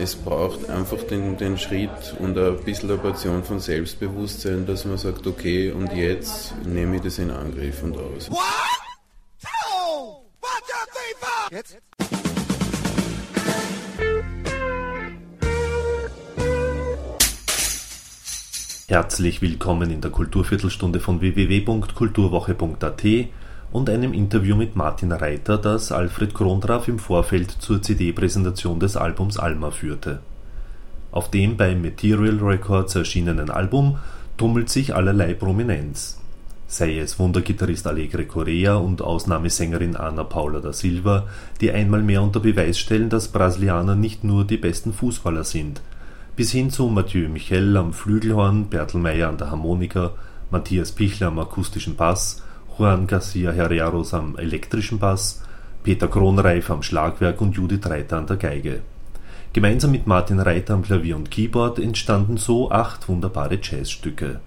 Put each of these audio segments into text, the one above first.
es braucht einfach den, den Schritt und ein bisschen eine Portion von Selbstbewusstsein, dass man sagt, okay, und jetzt nehme ich das in Angriff und aus. One, two, one, two, three, four. Jetzt? Herzlich willkommen in der Kulturviertelstunde von www.kulturwoche.at und einem Interview mit Martin Reiter, das Alfred Krondraff im Vorfeld zur CD-Präsentation des Albums Alma führte. Auf dem bei Material Records erschienenen Album tummelt sich allerlei Prominenz. Sei es Wundergitarrist Alegre Correa und Ausnahmesängerin Ana Paula da Silva, die einmal mehr unter Beweis stellen, dass Brasilianer nicht nur die besten Fußballer sind, bis hin zu Mathieu Michel am Flügelhorn, Bertel Meyer an der Harmonika, Matthias Pichler am akustischen Bass Juan Garcia Herreros am elektrischen Bass, Peter Kronreif am Schlagwerk und Judith Reiter an der Geige. Gemeinsam mit Martin Reiter am Klavier und Keyboard entstanden so acht wunderbare Jazzstücke.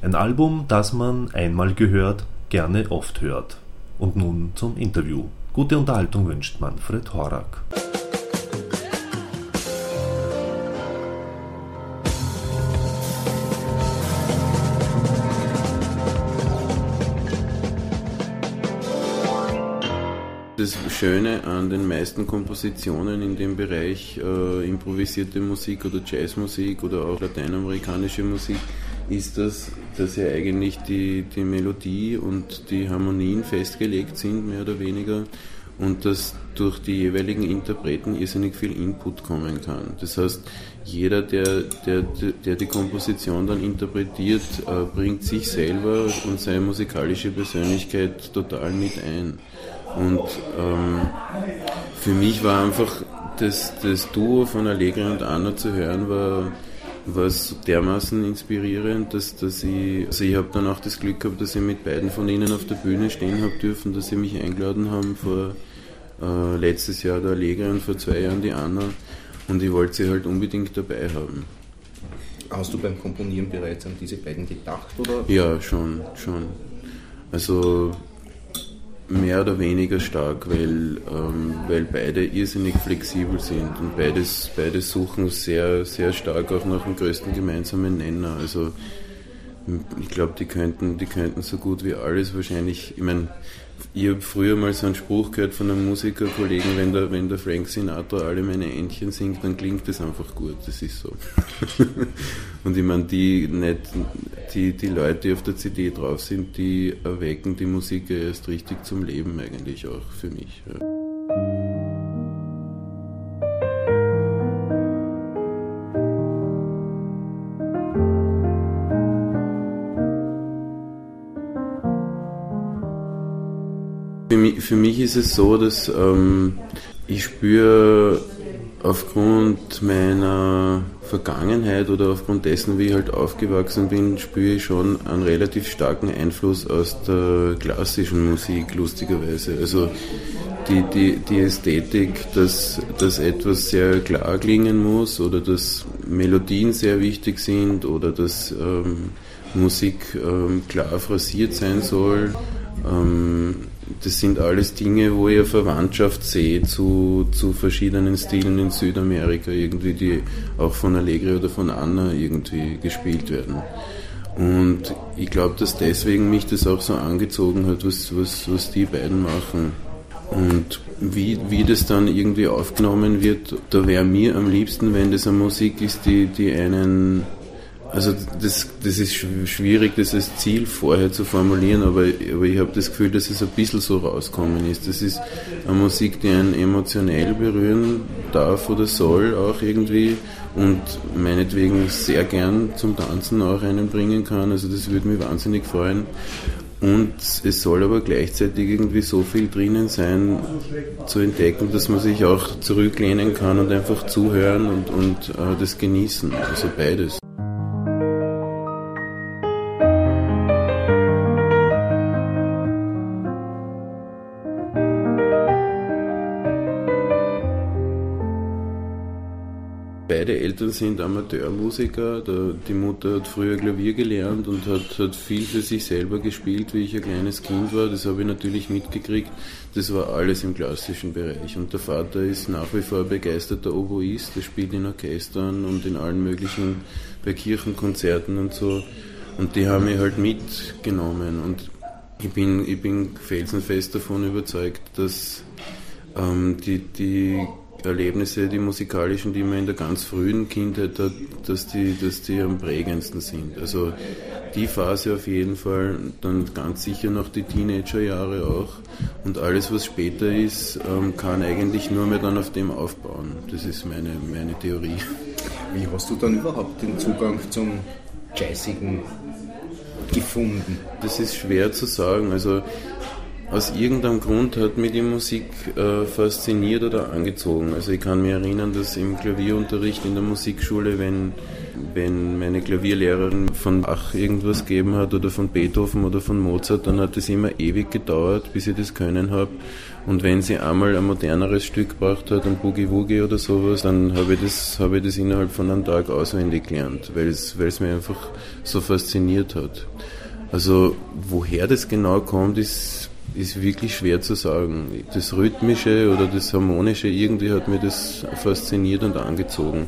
Ein Album, das man einmal gehört, gerne oft hört. Und nun zum Interview. Gute Unterhaltung wünscht Manfred Horak. Das Schöne an den meisten Kompositionen in dem Bereich äh, improvisierte Musik oder Jazzmusik oder auch lateinamerikanische Musik ist, dass, dass ja eigentlich die, die Melodie und die Harmonien festgelegt sind, mehr oder weniger, und dass durch die jeweiligen Interpreten irrsinnig viel Input kommen kann. Das heißt, jeder, der, der, der die Komposition dann interpretiert, äh, bringt sich selber und seine musikalische Persönlichkeit total mit ein. Und ähm, für mich war einfach das, das Duo von Allegra und Anna zu hören, war, war so dermaßen inspirierend, dass, dass ich, also ich habe dann auch das Glück gehabt, dass ich mit beiden von ihnen auf der Bühne stehen habe dürfen, dass sie mich eingeladen haben vor äh, letztes Jahr der Allegra und vor zwei Jahren die Anna und ich wollte sie halt unbedingt dabei haben. Hast du beim Komponieren bereits an diese beiden gedacht? Oder? Ja, schon, schon. Also mehr oder weniger stark, weil, ähm, weil beide irrsinnig flexibel sind und beides, beide suchen sehr, sehr stark auch nach dem größten gemeinsamen Nenner. Also ich glaube, die könnten, die könnten so gut wie alles wahrscheinlich, ich meine, ich habe früher mal so einen Spruch gehört von einem Musikerkollegen, wenn der, wenn der Frank Sinatra alle meine Entchen singt, dann klingt das einfach gut. Das ist so. Und ich meine, die, nicht, die, die Leute, die auf der CD drauf sind, die erwecken die Musik erst richtig zum Leben eigentlich auch für mich. Ja. Für mich, ist es so, dass ähm, ich spüre aufgrund meiner Vergangenheit oder aufgrund dessen, wie ich halt aufgewachsen bin, spüre ich schon einen relativ starken Einfluss aus der klassischen Musik, lustigerweise. Also die, die, die Ästhetik, dass, dass etwas sehr klar klingen muss oder dass Melodien sehr wichtig sind oder dass ähm, Musik ähm, klar phrasiert sein soll. Ähm, das sind alles Dinge, wo ich Verwandtschaft sehe zu, zu verschiedenen Stilen in Südamerika, irgendwie, die auch von Allegri oder von Anna irgendwie gespielt werden. Und ich glaube, dass deswegen mich das auch so angezogen hat, was, was, was die beiden machen. Und wie, wie das dann irgendwie aufgenommen wird, da wäre mir am liebsten, wenn das eine Musik ist, die, die einen also das, das ist schwierig, das als Ziel vorher zu formulieren, aber, aber ich habe das Gefühl, dass es ein bisschen so rauskommen ist. Das ist eine Musik, die einen emotionell berühren darf oder soll auch irgendwie und meinetwegen sehr gern zum Tanzen auch einbringen kann. Also das würde mich wahnsinnig freuen. Und es soll aber gleichzeitig irgendwie so viel drinnen sein, zu entdecken, dass man sich auch zurücklehnen kann und einfach zuhören und, und äh, das genießen. Also beides. Beide Eltern sind Amateurmusiker. Die Mutter hat früher Klavier gelernt und hat, hat viel für sich selber gespielt, wie ich ein kleines Kind war. Das habe ich natürlich mitgekriegt. Das war alles im klassischen Bereich. Und der Vater ist nach wie vor begeisterter Oboist. Der spielt in Orchestern und in allen möglichen, bei Kirchenkonzerten und so. Und die haben mich halt mitgenommen. Und ich bin, ich bin felsenfest davon überzeugt, dass ähm, die, die Erlebnisse, die musikalischen, die man in der ganz frühen Kindheit hat, dass die, dass die am prägendsten sind. Also die Phase auf jeden Fall, dann ganz sicher noch die Teenagerjahre auch. Und alles, was später ist, ähm, kann eigentlich nur mehr dann auf dem aufbauen. Das ist meine, meine Theorie. Wie hast du dann überhaupt den Zugang zum Jazzigen gefunden? Das ist schwer zu sagen. Also aus irgendeinem Grund hat mich die Musik äh, fasziniert oder angezogen. Also ich kann mich erinnern, dass im Klavierunterricht in der Musikschule, wenn, wenn meine Klavierlehrerin von Bach irgendwas gegeben hat oder von Beethoven oder von Mozart, dann hat es immer ewig gedauert, bis ich das können habe. Und wenn sie einmal ein moderneres Stück gebracht hat, ein Boogie Woogie oder sowas, dann habe ich das, habe ich das innerhalb von einem Tag auswendig gelernt, weil es, weil es mir einfach so fasziniert hat. Also woher das genau kommt, ist ist wirklich schwer zu sagen. Das Rhythmische oder das Harmonische, irgendwie hat mir das fasziniert und angezogen.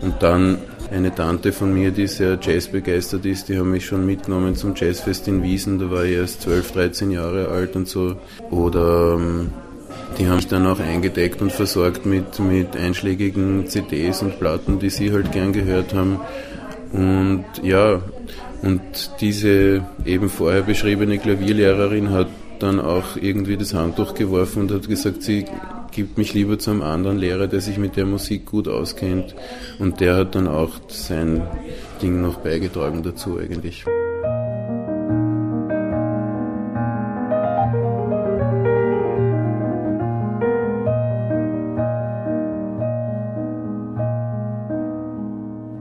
Und dann eine Tante von mir, die sehr jazzbegeistert ist, die haben mich schon mitgenommen zum Jazzfest in Wiesen, da war ich erst 12, 13 Jahre alt und so. Oder ähm, die haben mich dann auch eingedeckt und versorgt mit, mit einschlägigen CDs und Platten, die sie halt gern gehört haben. Und ja, und diese eben vorher beschriebene Klavierlehrerin hat dann auch irgendwie das Handtuch geworfen und hat gesagt, sie gibt mich lieber zu einem anderen Lehrer, der sich mit der Musik gut auskennt. Und der hat dann auch sein Ding noch beigetragen dazu eigentlich.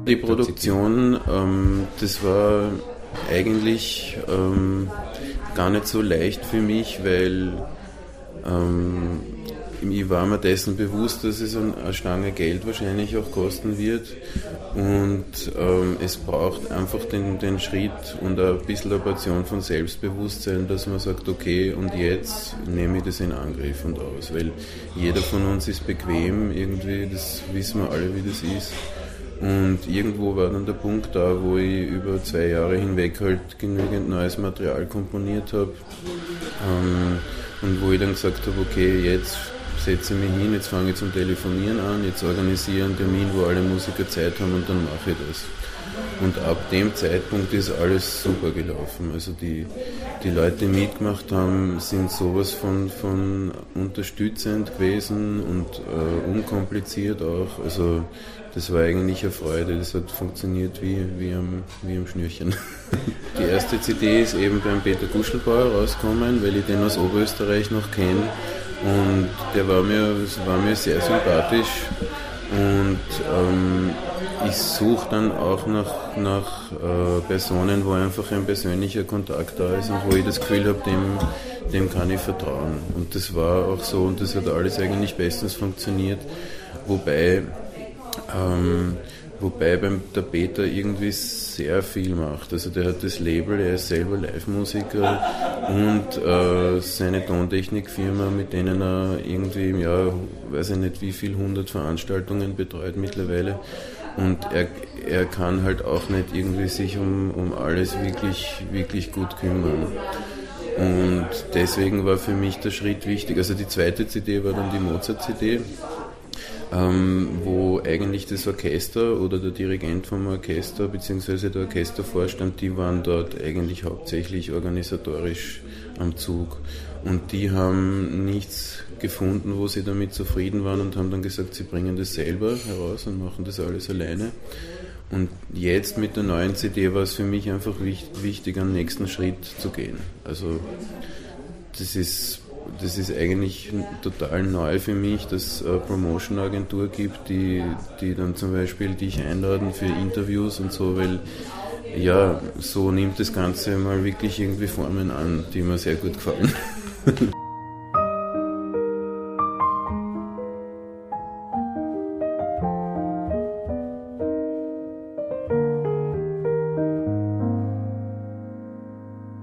Die Produktion, ähm, das war eigentlich ähm, gar nicht so leicht für mich, weil ähm, ich war mir dessen bewusst, dass es eine Stange Geld wahrscheinlich auch kosten wird. Und ähm, es braucht einfach den, den Schritt und ein bisschen eine Portion von Selbstbewusstsein, dass man sagt, okay, und jetzt nehme ich das in Angriff und aus, weil jeder von uns ist bequem irgendwie, das wissen wir alle, wie das ist und irgendwo war dann der Punkt da, wo ich über zwei Jahre hinweg halt genügend neues Material komponiert habe. Ähm, und wo ich dann gesagt habe, okay, jetzt setze ich mich hin, jetzt fange ich zum Telefonieren an, jetzt organisiere einen Termin, wo alle Musiker Zeit haben und dann mache ich das. Und ab dem Zeitpunkt ist alles super gelaufen. Also die, die Leute, die mitgemacht haben, sind sowas von, von unterstützend gewesen und äh, unkompliziert auch. Also das war eigentlich eine Freude, das hat funktioniert wie, wie, am, wie am Schnürchen. Die erste CD ist eben beim Peter Guschelbauer rausgekommen, weil ich den aus Oberösterreich noch kenne und der war mir, war mir sehr sympathisch und ähm, ich suche dann auch nach, nach äh, Personen, wo einfach ein persönlicher Kontakt da ist und wo ich das Gefühl habe, dem, dem kann ich vertrauen. Und das war auch so und das hat alles eigentlich bestens funktioniert. Wobei ähm, wobei beim der Peter irgendwie sehr viel macht. Also der hat das Label, er ist selber Live-Musiker und äh, seine Tontechnikfirma, mit denen er irgendwie im Jahr, weiß ich nicht wie viel, 100 Veranstaltungen betreut mittlerweile. Und er, er kann halt auch nicht irgendwie sich um, um alles wirklich, wirklich gut kümmern. Und deswegen war für mich der Schritt wichtig. Also die zweite CD war dann die Mozart-CD ähm, wo eigentlich das Orchester oder der Dirigent vom Orchester bzw. der Orchestervorstand, die waren dort eigentlich hauptsächlich organisatorisch am Zug. Und die haben nichts gefunden, wo sie damit zufrieden waren und haben dann gesagt, sie bringen das selber heraus und machen das alles alleine. Und jetzt mit der neuen CD war es für mich einfach wichtig, einen nächsten Schritt zu gehen. Also das ist das ist eigentlich total neu für mich, dass es eine Promotion-Agentur gibt, die, die dann zum Beispiel dich einladen für Interviews und so, weil ja, so nimmt das Ganze mal wirklich irgendwie Formen an, die mir sehr gut gefallen.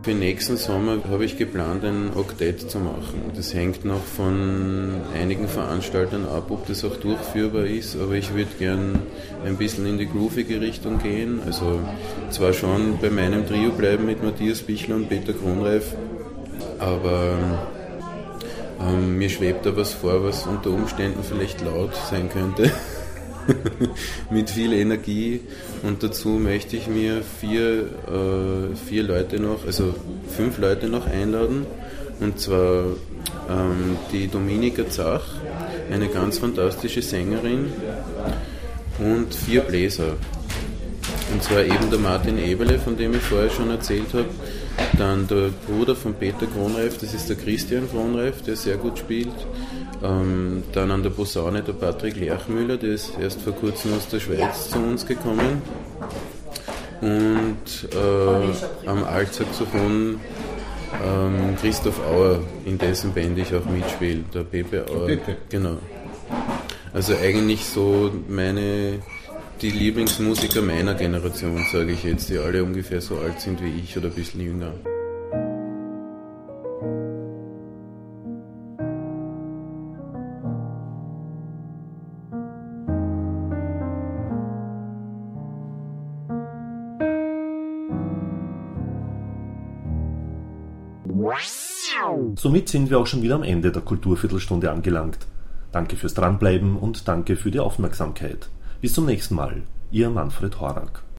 Für nächsten Sommer habe ich geplant, ein Oktett zu machen. Das hängt noch von einigen Veranstaltern ab, ob das auch durchführbar ist, aber ich würde gern ein bisschen in die groovige Richtung gehen. Also zwar schon bei meinem Trio bleiben mit Matthias Bichler und Peter Kronreif, aber ähm, mir schwebt da was vor, was unter Umständen vielleicht laut sein könnte. mit viel Energie und dazu möchte ich mir vier, äh, vier Leute noch, also fünf Leute noch einladen und zwar ähm, die Dominika Zach, eine ganz fantastische Sängerin und vier Bläser. Und zwar eben der Martin Eberle, von dem ich vorher schon erzählt habe, dann der Bruder von Peter Kronreif, das ist der Christian Kronreif, der sehr gut spielt. Ähm, dann an der Posaune der Patrick Lerchmüller, der ist erst vor kurzem aus der Schweiz zu uns gekommen. Und äh, am Altsaxophon ähm, Christoph Auer, in dessen Band ich auch mitspiele, der Pepe Auer. Pepe. Genau. Also eigentlich so meine die Lieblingsmusiker meiner Generation, sage ich jetzt, die alle ungefähr so alt sind wie ich oder ein bisschen jünger. Somit sind wir auch schon wieder am Ende der Kulturviertelstunde angelangt. Danke fürs Dranbleiben und danke für die Aufmerksamkeit. Bis zum nächsten Mal. Ihr Manfred Horak.